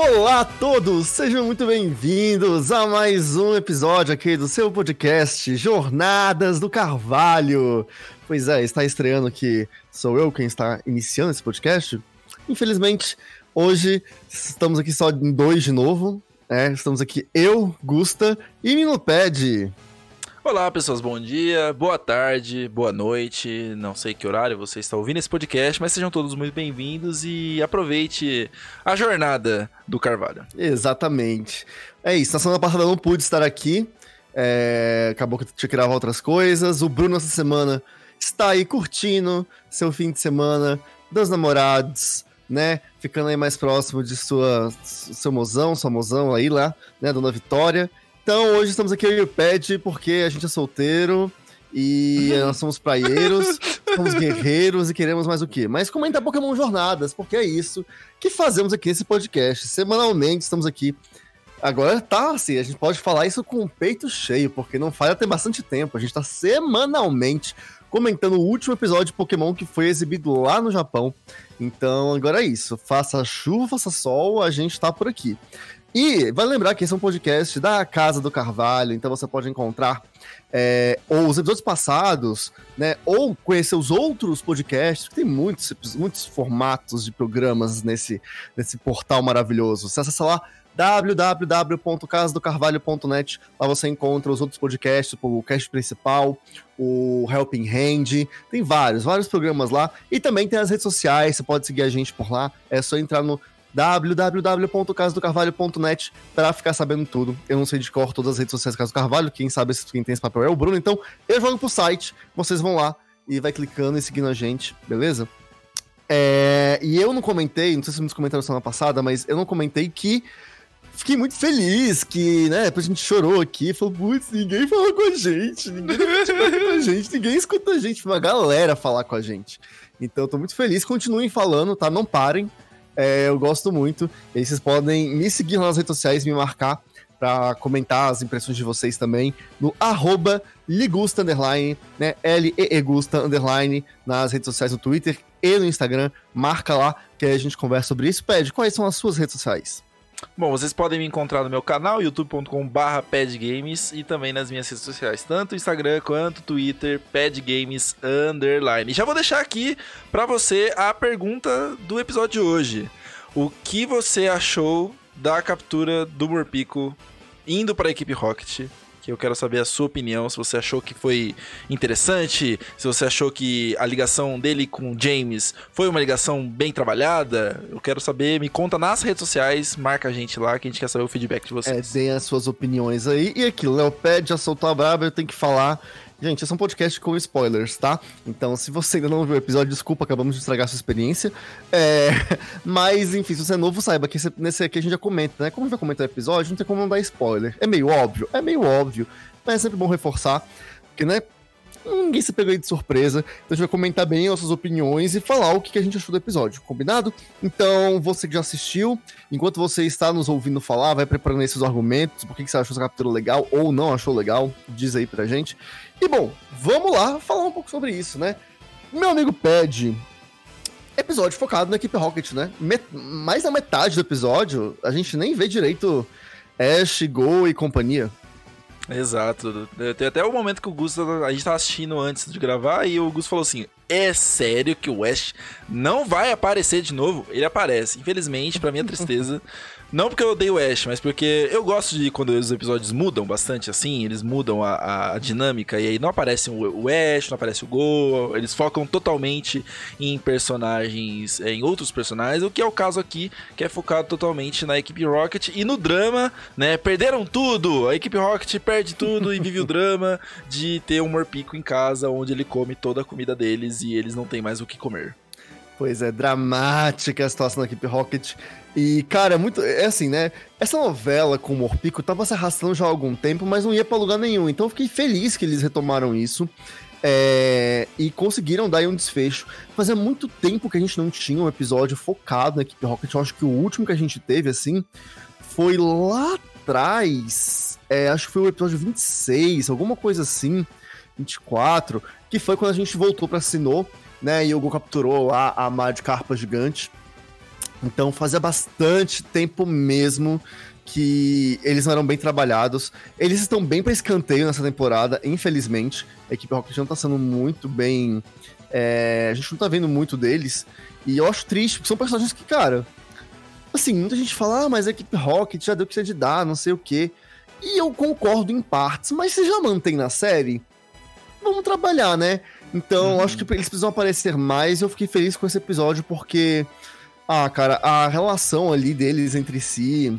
Olá a todos, sejam muito bem-vindos a mais um episódio aqui do seu podcast Jornadas do Carvalho. Pois é, está estreando que sou eu quem está iniciando esse podcast. Infelizmente, hoje estamos aqui só em dois de novo. É, estamos aqui eu, Gusta e Minoped. Olá, pessoas, bom dia, boa tarde, boa noite. Não sei que horário você está ouvindo esse podcast, mas sejam todos muito bem-vindos e aproveite a jornada do Carvalho. Exatamente. É isso, na semana passada eu não pude estar aqui, é... acabou que eu tinha que gravar outras coisas. O Bruno, essa semana, está aí curtindo seu fim de semana dos namorados, né? Ficando aí mais próximo de sua, seu mozão, sua mozão aí lá, né? Dona Vitória. Então hoje estamos aqui eu e o Pet porque a gente é solteiro e nós somos praieiros, somos guerreiros e queremos mais o quê? Mas comenta Pokémon Jornadas, porque é isso que fazemos aqui nesse podcast. Semanalmente estamos aqui. Agora tá assim, a gente pode falar isso com o peito cheio, porque não falha tem bastante tempo. A gente tá semanalmente comentando o último episódio de Pokémon que foi exibido lá no Japão. Então agora é isso. Faça chuva, faça sol, a gente tá por aqui. E vai lembrar que esse é um podcast da Casa do Carvalho, então você pode encontrar é, ou os episódios passados, né? Ou conhecer os outros podcasts, que tem muitos, muitos formatos de programas nesse, nesse portal maravilhoso. Você acessa lá www.casadocarvalho.net. Lá você encontra os outros podcasts, o cast principal, o Helping Hand, tem vários, vários programas lá. E também tem as redes sociais, você pode seguir a gente por lá. É só entrar no www.casadocarvalho.net para ficar sabendo tudo. Eu não sei de cor todas as redes sociais do Caso Carvalho, quem sabe quem tem esse papel é o Bruno, então eu jogo pro site, vocês vão lá e vai clicando e seguindo a gente, beleza? É, e eu não comentei, não sei se vocês comentaram semana passada, mas eu não comentei que fiquei muito feliz que, né, depois a gente chorou aqui, falou, putz, ninguém falou com a gente, ninguém com a gente, ninguém escuta a gente, uma galera falar com a gente. Então eu tô muito feliz, continuem falando, tá? Não parem. É, eu gosto muito. E aí vocês podem me seguir nas redes sociais, me marcar para comentar as impressões de vocês também no arroba Ligusta Underline, né? L-E-E Gusta Underline nas redes sociais no Twitter e no Instagram. Marca lá que aí a gente conversa sobre isso. Pede, quais são as suas redes sociais? Bom, vocês podem me encontrar no meu canal, youtube.com.br padgames e também nas minhas redes sociais, tanto Instagram quanto Twitter, padgames underline. Já vou deixar aqui para você a pergunta do episódio de hoje. O que você achou da captura do Morpico indo para a equipe Rocket que eu quero saber a sua opinião, se você achou que foi interessante, se você achou que a ligação dele com James foi uma ligação bem trabalhada. Eu quero saber, me conta nas redes sociais, marca a gente lá que a gente quer saber o feedback de vocês. É, deem as suas opiniões aí. E aqui, Léo pede, já soltou a braba, eu tenho que falar Gente, esse é um podcast com spoilers, tá? Então, se você ainda não viu o episódio, desculpa, acabamos de estragar a sua experiência. É... Mas, enfim, se você é novo, saiba que nesse aqui a gente já comenta, né? Como a gente vai comentar o episódio, não tem como não dar spoiler. É meio óbvio? É meio óbvio. Mas é sempre bom reforçar, porque, né? Ninguém se pegou de surpresa. Então a gente vai comentar bem as suas opiniões e falar o que a gente achou do episódio, combinado? Então, você que já assistiu, enquanto você está nos ouvindo falar, vai preparando esses argumentos, por que você achou essa captura legal ou não achou legal, diz aí pra gente. E bom, vamos lá falar um pouco sobre isso, né? Meu amigo pede episódio focado na equipe Rocket, né? Met mais da metade do episódio, a gente nem vê direito Ash, Go e companhia. Exato. Tem até o momento que o Gus, a gente tava assistindo antes de gravar, e o Gus falou assim: é sério que o Ash não vai aparecer de novo? Ele aparece. Infelizmente, para minha tristeza, Não porque eu odeio o Ash, mas porque eu gosto de quando os episódios mudam bastante assim, eles mudam a, a dinâmica e aí não aparece o, o Ash, não aparece o Go, eles focam totalmente em personagens, em outros personagens, o que é o caso aqui, que é focado totalmente na equipe Rocket e no drama, né? Perderam tudo! A equipe Rocket perde tudo e vive o drama de ter um Morpico em casa onde ele come toda a comida deles e eles não têm mais o que comer. Pois é, dramática a situação da equipe Rocket. E, cara, é muito. É assim, né? Essa novela com o Morpico tava se arrastando já há algum tempo, mas não ia pra lugar nenhum. Então eu fiquei feliz que eles retomaram isso. É, e conseguiram dar um desfecho. Fazia muito tempo que a gente não tinha um episódio focado na equipe Rocket. Eu acho que o último que a gente teve, assim, foi lá atrás. É, acho que foi o episódio 26, alguma coisa assim. 24, que foi quando a gente voltou pra Sinnoh né? E o Go capturou a, a Mad Carpa gigante. Então fazia bastante tempo mesmo que eles não eram bem trabalhados. Eles estão bem para escanteio nessa temporada, infelizmente. A equipe Rocket não tá sendo muito bem. É, a gente não tá vendo muito deles. E eu acho triste, porque são personagens que, cara. Assim, muita gente fala, ah, mas a equipe Rocket já deu o que você de dar, não sei o quê. E eu concordo em partes, mas se já mantém na série, vamos trabalhar, né? Então, uhum. acho que eles precisam aparecer mais. Eu fiquei feliz com esse episódio porque, ah, cara, a relação ali deles entre si,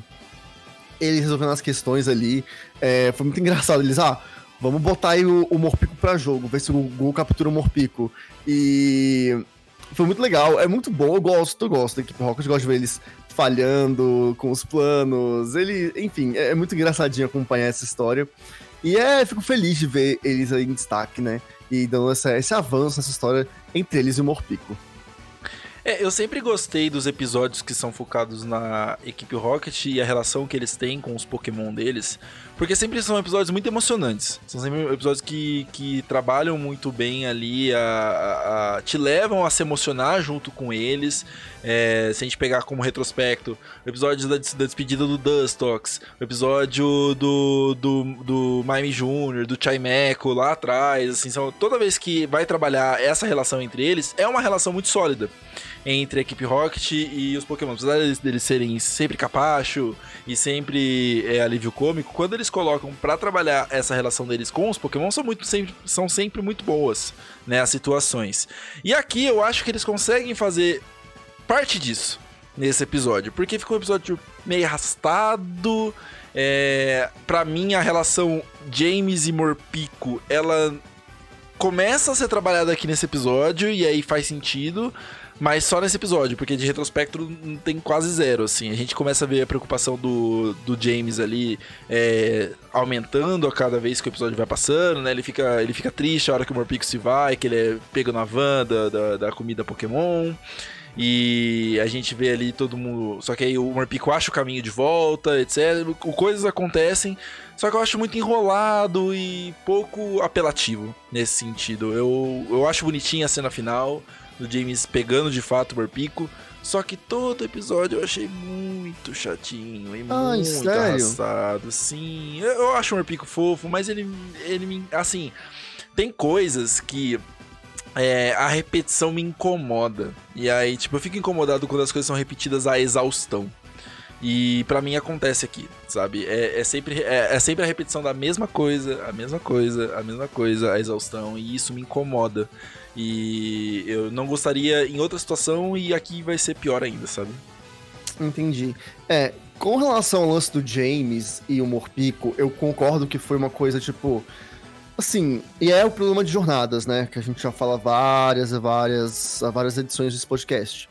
eles resolvendo as questões ali, é, foi muito engraçado. Eles, ah, vamos botar aí o, o Morpico pra jogo, ver se o Gol captura o Morpico. E foi muito legal, é muito bom, eu gosto, eu gosto da equipe Rocket, gosto de ver eles falhando com os planos. Ele, enfim, é, é muito engraçadinho acompanhar essa história. E é, fico feliz de ver eles aí em destaque, né? E dando essa, esse avanço nessa história entre eles e o Morpico. É, eu sempre gostei dos episódios que são focados na equipe Rocket e a relação que eles têm com os Pokémon deles, porque sempre são episódios muito emocionantes. São sempre episódios que, que trabalham muito bem ali, a, a, a te levam a se emocionar junto com eles. É, se a gente pegar como retrospecto, o episódio da, da despedida do Dustox, o episódio do, do, do Mime Jr., do Chaimeco lá atrás, assim, são, toda vez que vai trabalhar essa relação entre eles, é uma relação muito sólida entre a equipe Rocket e os Pokémon. Apesar deles, serem sempre capacho e sempre é, alívio cômico, quando eles colocam para trabalhar essa relação deles com os Pokémon, são, muito, sempre, são sempre muito boas, né, as situações. E aqui eu acho que eles conseguem fazer parte disso nesse episódio, porque ficou um episódio meio arrastado. É, para mim, a relação James e Morpico, ela começa a ser trabalhada aqui nesse episódio e aí faz sentido. Mas só nesse episódio, porque de retrospecto tem quase zero, assim. A gente começa a ver a preocupação do, do James ali é, aumentando a cada vez que o episódio vai passando, né? Ele fica, ele fica triste a hora que o Morpico se vai, que ele é pego na van da, da, da comida Pokémon. E a gente vê ali todo mundo. Só que aí o Morpico acha o caminho de volta, etc. Coisas acontecem. Só que eu acho muito enrolado e pouco apelativo nesse sentido. Eu, eu acho bonitinha a cena final do James pegando de fato o Morpico. Só que todo episódio eu achei muito chatinho e Ai, muito sério? arrastado. Sim, eu, eu acho o Morpico fofo, mas ele, ele me. Assim, tem coisas que é, a repetição me incomoda. E aí, tipo, eu fico incomodado quando as coisas são repetidas à exaustão. E para mim acontece aqui, sabe? É, é sempre, é, é, sempre a repetição da mesma coisa, a mesma coisa, a mesma coisa, a exaustão, e isso me incomoda. E eu não gostaria em outra situação e aqui vai ser pior ainda, sabe? Entendi. É, com relação ao lance do James e o Morpico, eu concordo que foi uma coisa tipo. Assim, e é o problema de jornadas, né? Que a gente já fala várias e várias, várias edições desse podcast.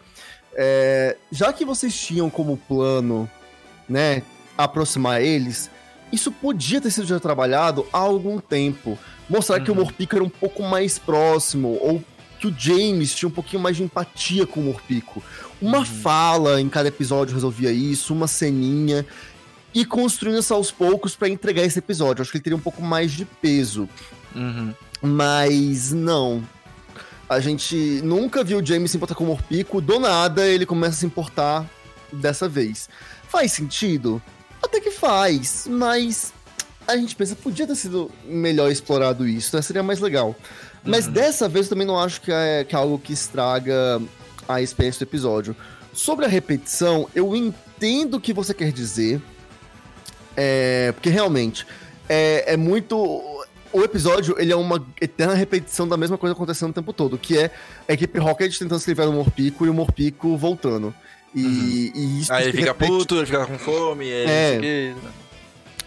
É, já que vocês tinham como plano, né, aproximar eles, isso podia ter sido já trabalhado há algum tempo. Mostrar uhum. que o uhum. Morpico era um pouco mais próximo, ou que o James tinha um pouquinho mais de empatia com o Morpico. Uma uhum. fala em cada episódio resolvia isso, uma ceninha. E construindo isso aos poucos para entregar esse episódio. Acho que ele teria um pouco mais de peso. Uhum. Mas não. A gente nunca viu o James se importar com o Morpico. Do nada ele começa a se importar dessa vez. Faz sentido? Até que faz, mas a gente pensa, podia ter sido melhor explorado isso, né? Seria mais legal. Mas uhum. dessa vez eu também não acho que é, que é algo que estraga a experiência do episódio. Sobre a repetição, eu entendo o que você quer dizer. É, porque realmente é, é muito. O episódio ele é uma eterna repetição da mesma coisa acontecendo o tempo todo, que é a equipe Rocket tentando se livrar do Morpico e o Morpico voltando. E, uhum. e isso Aí ele fica repete... puto, ele fica com fome, é.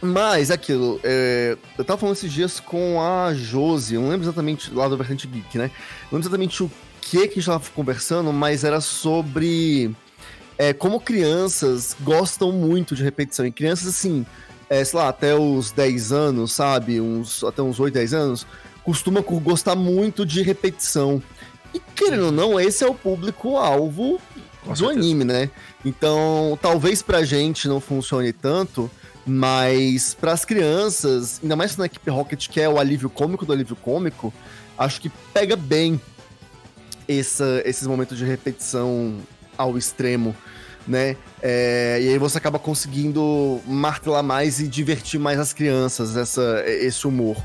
Mas aquilo, é, eu tava falando esses dias com a Josi, eu não lembro exatamente lá do Vertente Geek, né? Não lembro exatamente o que que a gente tava conversando, mas era sobre é, como crianças gostam muito de repetição. E crianças, assim, é, sei lá, até os 10 anos, sabe? Uns, até uns 8, 10 anos, costuma gostar muito de repetição. E querendo ou não, esse é o público-alvo do certeza. anime, né? Então, talvez pra gente não funcione tanto, mas para as crianças, ainda mais na equipe Rocket, que é o alívio cômico do alívio cômico, acho que pega bem essa, esses momentos de repetição ao extremo. né? É, e aí você acaba conseguindo martelar mais e divertir mais as crianças, essa, esse humor.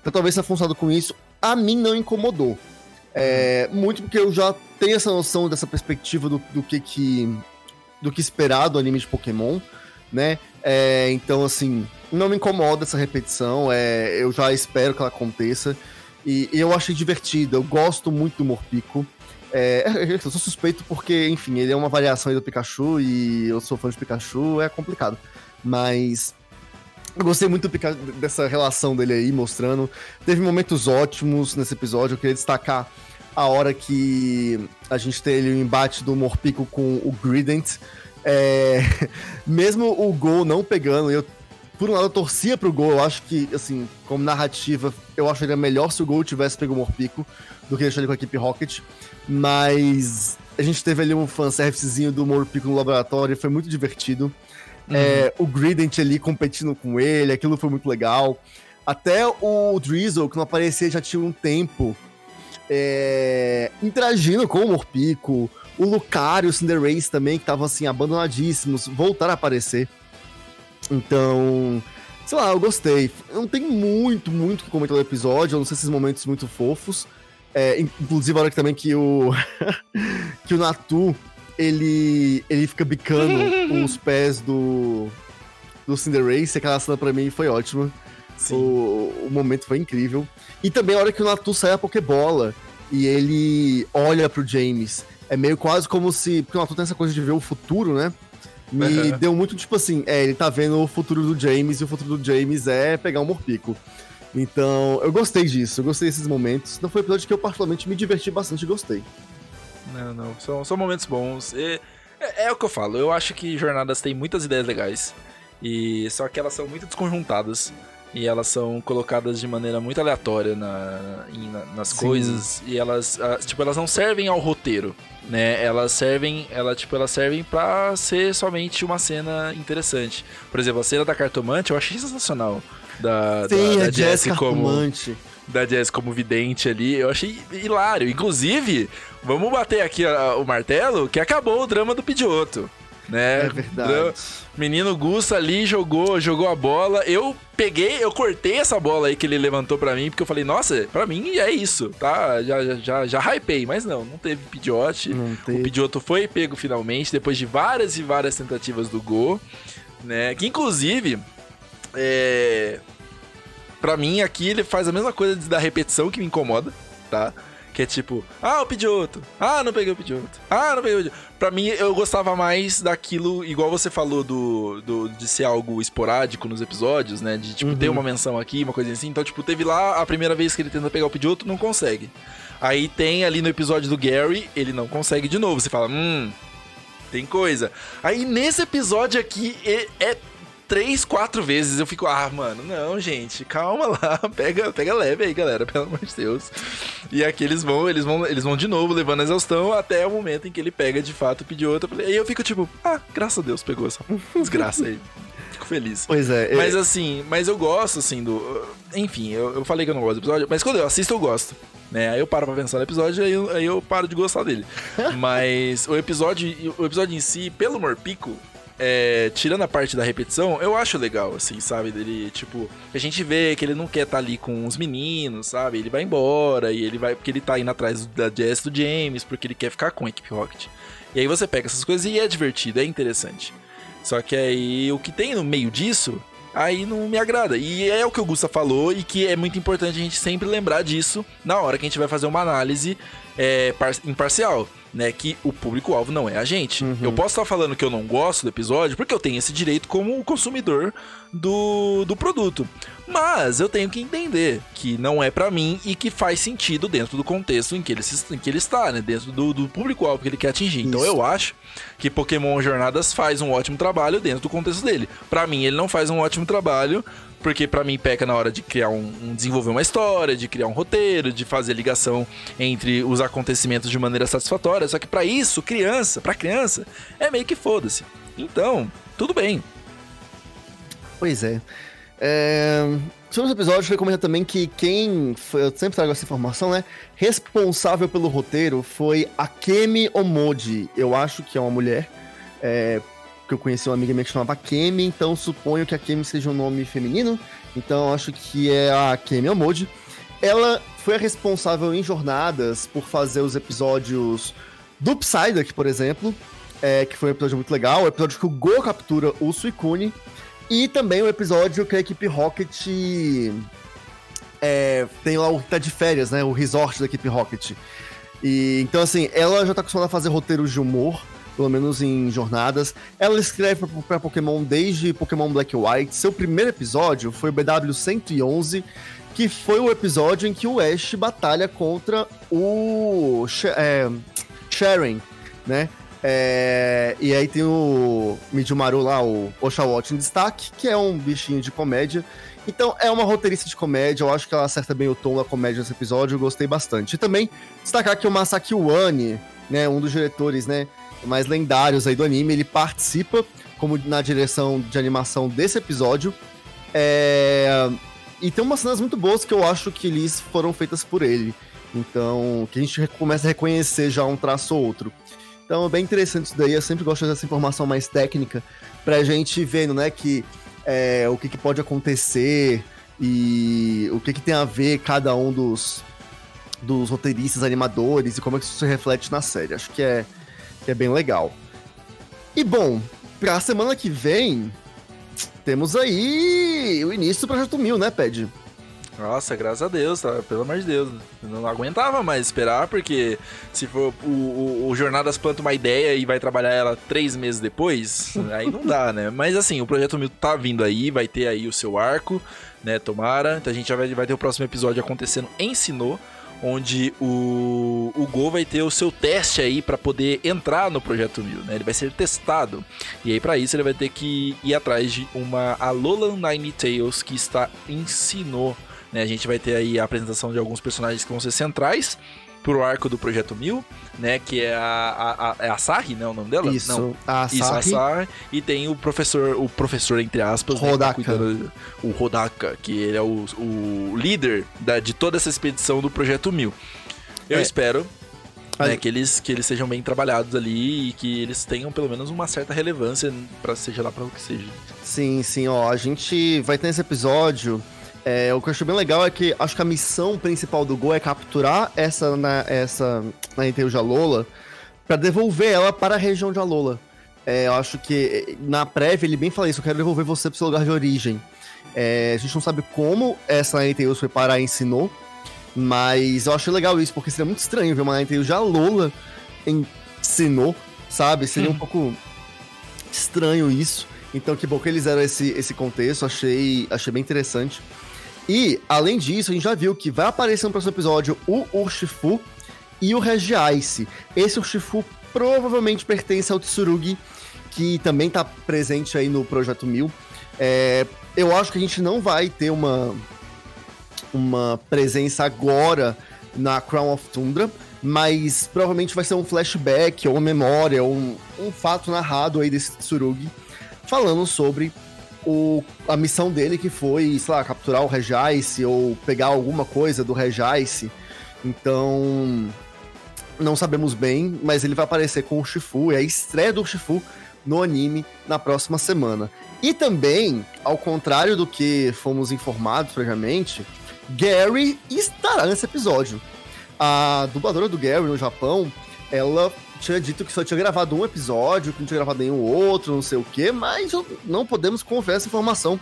Então talvez tenha funcionado com isso. A mim não incomodou. É, muito porque eu já tenho essa noção dessa perspectiva do, do que que do que esperar do anime de Pokémon, né? É, então, assim, não me incomoda essa repetição, é, eu já espero que ela aconteça. E, e eu achei divertido, eu gosto muito do Morpico. É, eu sou suspeito porque, enfim, ele é uma variação do Pikachu e eu sou fã de Pikachu, é complicado. Mas eu gostei muito dessa relação dele aí, mostrando. Teve momentos ótimos nesse episódio, eu queria destacar a hora que a gente ali o embate do Morpico com o Grident. É, mesmo o gol não pegando, eu por um lado eu torcia pro gol, eu acho que, assim, como narrativa, eu acharia melhor se o gol tivesse pego o Morpico do que deixar ele com a equipe Rocket, mas a gente teve ali um fanservicezinho do Morpico no laboratório, e foi muito divertido. Uhum. É, o Grident ali competindo com ele, aquilo foi muito legal. Até o Drizzle, que não aparecia já tinha um tempo, é, interagindo com o Morpico. O Lucario e o Cinderace também, que estavam assim, abandonadíssimos, voltaram a aparecer. Então, sei lá, eu gostei. Não tem muito, muito que comentar do episódio, eu não sei esses momentos muito fofos. É, inclusive a hora que também que o. que o Natu ele, ele fica bicando os pés do. do Cinderace, aquela cena pra mim foi ótima. O, o momento foi incrível. E também a hora que o Natu sai a Pokébola e ele olha pro James. É meio quase como se. Porque o Natu tem essa coisa de ver o futuro, né? Me uhum. deu muito tipo assim: é, ele tá vendo o futuro do James e o futuro do James é pegar um Morpico. Então, eu gostei disso, eu gostei desses momentos. Não foi um episódio que eu particularmente me diverti bastante e gostei. Não, não, são, são momentos bons. E, é, é, o que eu falo, eu acho que jornadas têm muitas ideias legais. E só que elas são muito desconjuntadas e elas são colocadas de maneira muito aleatória na, na nas Sim. coisas. E elas ah, tipo elas não servem ao roteiro né? Elas servem ela tipo elas servem para ser somente uma cena interessante. Por exemplo a cena da cartomante eu achei sensacional. Da Sim, da, da Jess como da Jess como vidente ali eu achei hilário. Inclusive vamos bater aqui a, o martelo que acabou o drama do Pidioto né? É verdade. Menino Gusta ali jogou, jogou a bola. Eu peguei, eu cortei essa bola aí que ele levantou para mim, porque eu falei, nossa, para mim é isso, tá? Já, já, já, já hypei, mas não, não teve Pidiote. O Pidioto foi pego finalmente, depois de várias e várias tentativas do gol, né? Que inclusive, é... Pra mim, aqui ele faz a mesma coisa da repetição que me incomoda, tá? Que é tipo, ah, o Pidgeotto. Ah, não peguei o Pidgeotto. Ah, não peguei o. Pra mim, eu gostava mais daquilo, igual você falou, do, do de ser algo esporádico nos episódios, né? De, tipo, uhum. ter uma menção aqui, uma coisa assim. Então, tipo, teve lá a primeira vez que ele tenta pegar o Pidgeotto, não consegue. Aí tem ali no episódio do Gary, ele não consegue de novo. Você fala, hum, tem coisa. Aí nesse episódio aqui é três, quatro vezes eu fico, ah, mano, não, gente, calma lá, pega, pega leve aí, galera, pelo amor de Deus. E aqui eles vão, eles vão, eles vão de novo levando a exaustão até o momento em que ele pega de fato pedir outra. E aí eu fico tipo, ah, graças a Deus pegou essa desgraça aí. Fico feliz. Pois é. Mas eu... assim, mas eu gosto, assim, do. Enfim, eu, eu falei que eu não gosto do episódio, mas quando eu assisto, eu gosto. Né? Aí eu paro pra pensar no episódio e aí, eu, aí eu paro de gostar dele. mas o episódio, o episódio em si, pelo Morpico, é, tirando a parte da repetição, eu acho legal, assim, sabe? Dele, tipo, a gente vê que ele não quer estar tá ali com os meninos, sabe? Ele vai embora e ele vai, porque ele tá indo atrás da Jess do James, porque ele quer ficar com a equipe Rocket. E aí você pega essas coisas e é divertido, é interessante. Só que aí o que tem no meio disso, aí não me agrada. E é o que o Gusta falou e que é muito importante a gente sempre lembrar disso na hora que a gente vai fazer uma análise é, imparcial né, que o público-alvo não é a gente. Uhum. Eu posso estar falando que eu não gosto do episódio porque eu tenho esse direito como consumidor do, do produto. Mas eu tenho que entender que não é para mim e que faz sentido dentro do contexto em que ele, em que ele está, né? Dentro do, do público-alvo que ele quer atingir. Então Isso. eu acho que Pokémon Jornadas faz um ótimo trabalho dentro do contexto dele. Para mim, ele não faz um ótimo trabalho porque para mim peca na hora de criar um, um, desenvolver uma história, de criar um roteiro, de fazer ligação entre os acontecimentos de maneira satisfatória. Só que para isso, criança, para criança, é meio que foda-se. Então, tudo bem. Pois é. É... Sobre os episódios, foi comentar também que quem. Foi, eu sempre trago essa informação, né? Responsável pelo roteiro foi a Kemi Omoji. Eu acho que é uma mulher. é, que eu conheci uma amiga minha que chamava Kemi, então suponho que a Kemi seja um nome feminino, então acho que é a Kemi Omode. Ela foi a responsável em jornadas por fazer os episódios do Psyduck, por exemplo, é, que foi um episódio muito legal, o episódio que o Go captura o Suicune, e também o episódio que a equipe Rocket é, tem lá o tá de férias, né? O resort da equipe Rocket. E então, assim, ela já tá acostumada a fazer roteiros de humor, pelo menos em jornadas. Ela escreve para Pokémon desde Pokémon Black e White. Seu primeiro episódio foi o BW 111, que foi o episódio em que o Ash batalha contra o é, Sharon, né? É, e aí tem o Mijumaru lá, o Oshawott em destaque, que é um bichinho de comédia. Então é uma roteirista de comédia, eu acho que ela acerta bem o tom da comédia nesse episódio, eu gostei bastante. E também destacar que o Masaki Wani, né, um dos diretores, né, mais lendários aí do anime, ele participa como na direção de animação desse episódio. É... E tem umas cenas muito boas que eu acho que eles foram feitas por ele. Então, que a gente começa a reconhecer já um traço ou outro. Então é bem interessante isso daí, eu sempre gosto dessa informação mais técnica pra gente vendo, né, que é, o que, que, pode acontecer e o que, que tem a ver cada um dos, dos roteiristas, animadores e como é que isso se reflete na série. Acho que é, que é bem legal. E bom, pra semana que vem, temos aí o início do Projeto Mil, né, Ped? Nossa, graças a Deus, tá? pelo amor de Deus. Eu não aguentava mais esperar, porque se for o, o, o Jornadas planta uma ideia e vai trabalhar ela três meses depois, aí não dá, né? Mas assim, o Projeto Mil tá vindo aí, vai ter aí o seu arco, né? Tomara. Então a gente já vai, vai ter o próximo episódio acontecendo em Sinnoh onde o, o Go vai ter o seu teste aí para poder entrar no Projeto Mil, né? Ele vai ser testado. E aí para isso ele vai ter que ir atrás de uma Alolan Nine Tails que está em Sinnoh né? A gente vai ter aí a apresentação de alguns personagens que vão ser centrais pro arco do Projeto Mil, né? Que é a, a, a, é a Sarri, né? O nome dela? Isso, Não. a Isso, a Sarri. E tem o professor, o professor, entre aspas, Rodaka. Né, o Rodaka, que ele é o, o líder da, de toda essa expedição do Projeto Mil. Eu é. espero né, que, eles, que eles sejam bem trabalhados ali e que eles tenham pelo menos uma certa relevância para seja lá para o que seja. Sim, sim, ó, a gente vai ter nesse episódio é, o que eu acho bem legal é que acho que a missão principal do Go é capturar essa na, essa na Intel de Alola para devolver ela para a região de Alola. É, eu acho que na prévia ele bem fala isso, eu quero devolver você para seu lugar de origem. É, a gente não sabe como essa Ninetales foi parar em Sinnoh, mas eu achei legal isso, porque seria muito estranho ver uma Ninetales de Alola em Sinnoh, sabe? Seria hum. um pouco estranho isso. Então que bom que eles deram esse, esse contexto, achei, achei bem interessante. E, além disso, a gente já viu que vai aparecer no próximo episódio o Urshifu e o Regiaice. Esse Urshifu provavelmente pertence ao Tsurugi, que também está presente aí no Projeto Mil. É, eu acho que a gente não vai ter uma, uma presença agora na Crown of Tundra, mas provavelmente vai ser um flashback ou uma memória, ou um, um fato narrado aí desse Tsurugi, falando sobre o, a missão dele que foi, sei lá, capturar o Regice ou pegar alguma coisa do Regice. Então, não sabemos bem, mas ele vai aparecer com o Shifu, é a estreia do Shifu no anime na próxima semana. E também, ao contrário do que fomos informados previamente, Gary estará nesse episódio. A dubladora do Gary no Japão, ela tinha dito que só tinha gravado um episódio, que não tinha gravado nenhum outro, não sei o quê, mas não podemos confiar essa informação,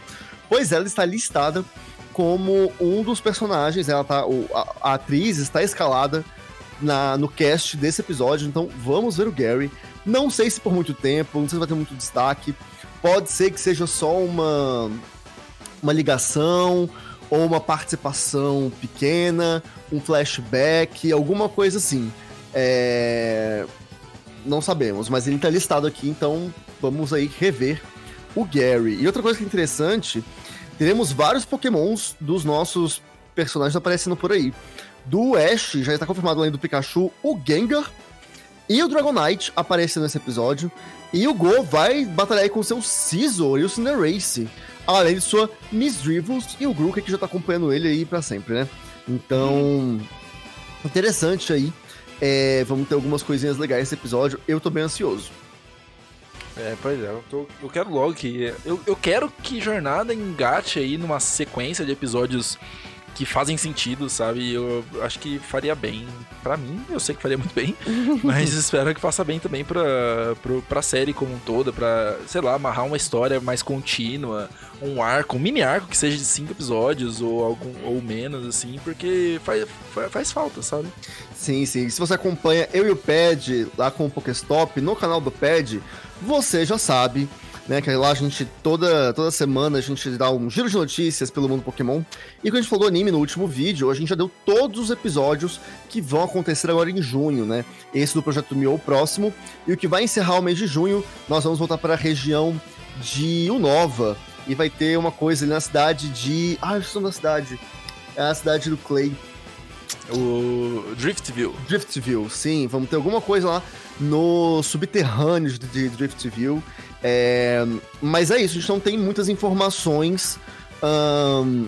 pois ela está listada como um dos personagens, ela tá, a, a atriz está escalada na, no cast desse episódio, então vamos ver o Gary. Não sei se por muito tempo, não sei se vai ter muito destaque. Pode ser que seja só uma, uma ligação ou uma participação pequena, um flashback, alguma coisa assim. É... Não sabemos, mas ele tá listado aqui, então vamos aí rever o Gary. E outra coisa que é interessante, teremos vários pokémons dos nossos personagens aparecendo por aí. Do Ash, já está confirmado além do Pikachu, o Gengar e o Dragonite aparecendo nesse episódio. E o Go vai batalhar com o seu Scizor e o Cinderace. Além de sua Miss Drivels e o Grook, que já tá acompanhando ele aí para sempre, né? Então, interessante aí é, vamos ter algumas coisinhas legais nesse episódio. Eu tô bem ansioso. É, pois é, eu, tô, eu quero logo que. Eu, eu quero que Jornada engate aí numa sequência de episódios que fazem sentido, sabe? Eu acho que faria bem. para mim, eu sei que faria muito bem, mas espero que faça bem também pra, pra, pra série como um todo, pra, sei lá, amarrar uma história mais contínua, um arco, um mini arco que seja de cinco episódios ou algum ou menos, assim, porque faz, faz falta, sabe? Sim, sim. Se você acompanha eu e o Pad lá com o Pokéstop no canal do Pad, você já sabe né? Que lá a gente, toda, toda semana, a gente dá um giro de notícias pelo mundo Pokémon. E quando a gente falou do anime no último vídeo, a gente já deu todos os episódios que vão acontecer agora em junho, né? Esse do Projeto Mio próximo. E o que vai encerrar o mês de junho, nós vamos voltar para a região de Unova. E vai ter uma coisa ali na cidade de. Ah, eu estou na cidade. É a cidade do Clay. O Driftville. Driftville, sim. Vamos ter alguma coisa lá no subterrâneo de Driftville. É, mas é isso, a gente não tem muitas informações um,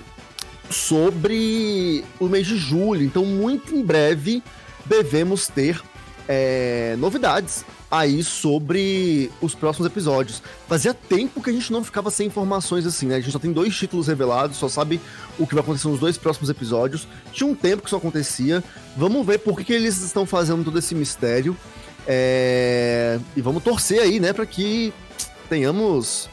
sobre o mês de julho. Então, muito em breve, devemos ter é, novidades aí sobre os próximos episódios. Fazia tempo que a gente não ficava sem informações assim, né? A gente só tem dois títulos revelados, só sabe o que vai acontecer nos dois próximos episódios. Tinha um tempo que isso acontecia. Vamos ver por que, que eles estão fazendo todo esse mistério. É... E vamos torcer aí, né, para que tenhamos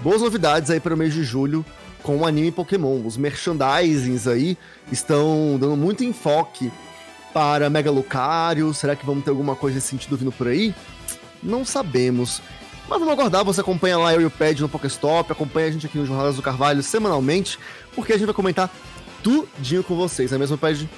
boas novidades aí para o mês de julho com o anime Pokémon. Os merchandisings aí estão dando muito enfoque para Mega Lucario. Será que vamos ter alguma coisa nesse sentido vindo por aí? Não sabemos. Mas vamos aguardar, você acompanha lá eu e o Pad no Pokéstop, acompanha a gente aqui no Jornadas do Carvalho semanalmente, porque a gente vai comentar tudinho com vocês, não é mesmo, Pad?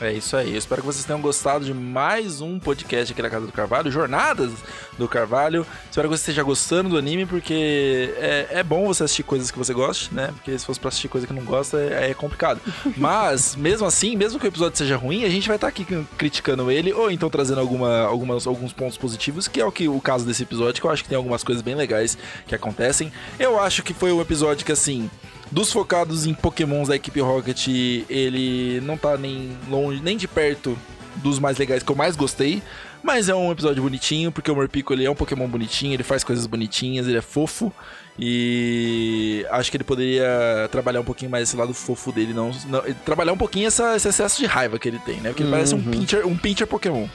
É isso aí. Eu espero que vocês tenham gostado de mais um podcast aqui na Casa do Carvalho, Jornadas do Carvalho. Espero que você esteja gostando do anime, porque é, é bom você assistir coisas que você goste, né? Porque se fosse pra assistir coisa que não gosta, é, é complicado. Mas, mesmo assim, mesmo que o episódio seja ruim, a gente vai estar tá aqui criticando ele, ou então trazendo alguma, algumas, alguns pontos positivos, que é o, que, o caso desse episódio, que eu acho que tem algumas coisas bem legais que acontecem. Eu acho que foi um episódio que, assim, dos focados em pokémons da equipe Rocket, ele não tá nem longe, nem de perto dos mais legais que eu mais gostei. Mas é um episódio bonitinho, porque o Morpico ele é um Pokémon bonitinho, ele faz coisas bonitinhas, ele é fofo. E acho que ele poderia trabalhar um pouquinho mais esse lado fofo dele, não, não trabalhar um pouquinho essa, esse excesso de raiva que ele tem, né? Porque ele uhum. parece um uhum. pincher, um pincher Pokémon.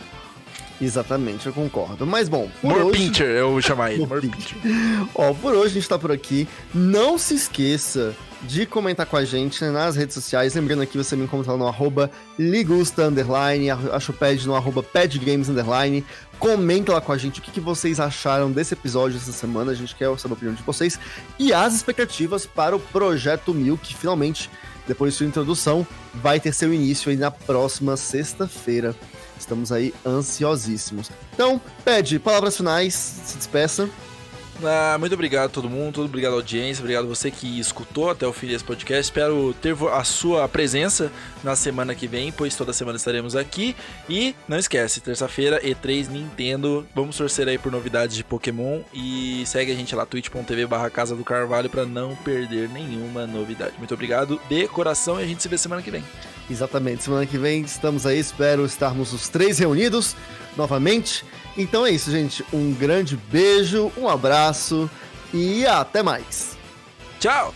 Exatamente, eu concordo. Mas bom, por More hoje... Pincher, eu vou chamar ele. More Pincher. Ó, por hoje a gente tá por aqui. Não se esqueça de comentar com a gente nas redes sociais. Lembrando aqui, você me encontra no arroba ligusta, underline, acho pad no arroba underline. Comenta lá com a gente o que, que vocês acharam desse episódio essa semana. A gente quer saber a opinião de vocês. E as expectativas para o Projeto Mil, que finalmente, depois de sua introdução, vai ter seu início aí na próxima sexta-feira. Estamos aí ansiosíssimos. Então, pede palavras finais, se despeça. Ah, muito obrigado a todo mundo, obrigado à audiência, obrigado a você que escutou até o fim desse podcast. Espero ter a sua presença na semana que vem, pois toda semana estaremos aqui. E não esquece, terça-feira, E3 Nintendo. Vamos torcer aí por novidades de Pokémon e segue a gente lá, twitch.tv barra Casa do Carvalho, para não perder nenhuma novidade. Muito obrigado de coração e a gente se vê semana que vem. Exatamente, semana que vem estamos aí, espero estarmos os três reunidos novamente. Então é isso, gente. Um grande beijo, um abraço e até mais. Tchau!